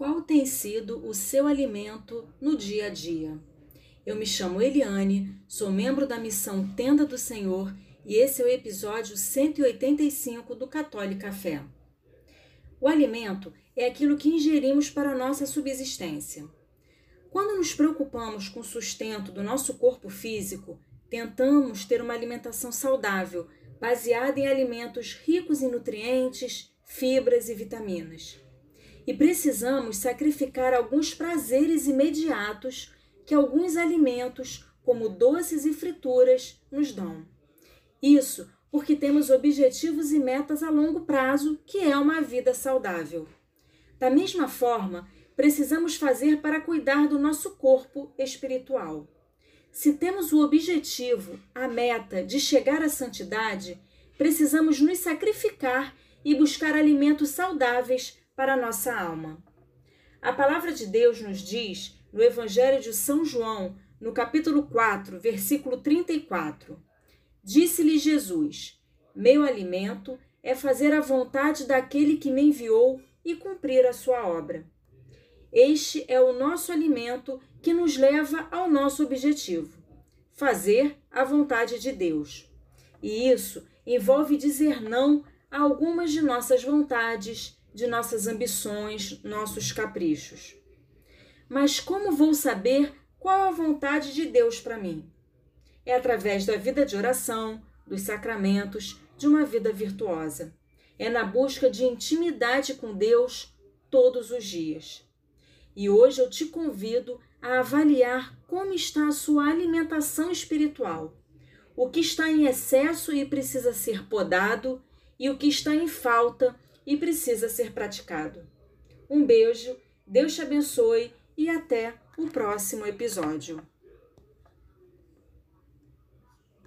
Qual tem sido o seu alimento no dia a dia? Eu me chamo Eliane, sou membro da missão Tenda do Senhor e esse é o episódio 185 do Católico Café. O alimento é aquilo que ingerimos para nossa subsistência. Quando nos preocupamos com o sustento do nosso corpo físico, tentamos ter uma alimentação saudável, baseada em alimentos ricos em nutrientes, fibras e vitaminas e precisamos sacrificar alguns prazeres imediatos que alguns alimentos, como doces e frituras, nos dão. Isso porque temos objetivos e metas a longo prazo, que é uma vida saudável. Da mesma forma, precisamos fazer para cuidar do nosso corpo espiritual. Se temos o objetivo, a meta de chegar à santidade, precisamos nos sacrificar e buscar alimentos saudáveis para a nossa alma. A palavra de Deus nos diz, no Evangelho de São João, no capítulo 4, versículo 34: Disse-lhe Jesus: Meu alimento é fazer a vontade daquele que me enviou e cumprir a sua obra. Este é o nosso alimento que nos leva ao nosso objetivo: fazer a vontade de Deus. E isso envolve dizer não a algumas de nossas vontades, de nossas ambições, nossos caprichos. Mas como vou saber qual a vontade de Deus para mim? É através da vida de oração, dos sacramentos, de uma vida virtuosa. É na busca de intimidade com Deus todos os dias. E hoje eu te convido a avaliar como está a sua alimentação espiritual. O que está em excesso e precisa ser podado, e o que está em falta e precisa ser praticado. Um beijo, Deus te abençoe e até o próximo episódio.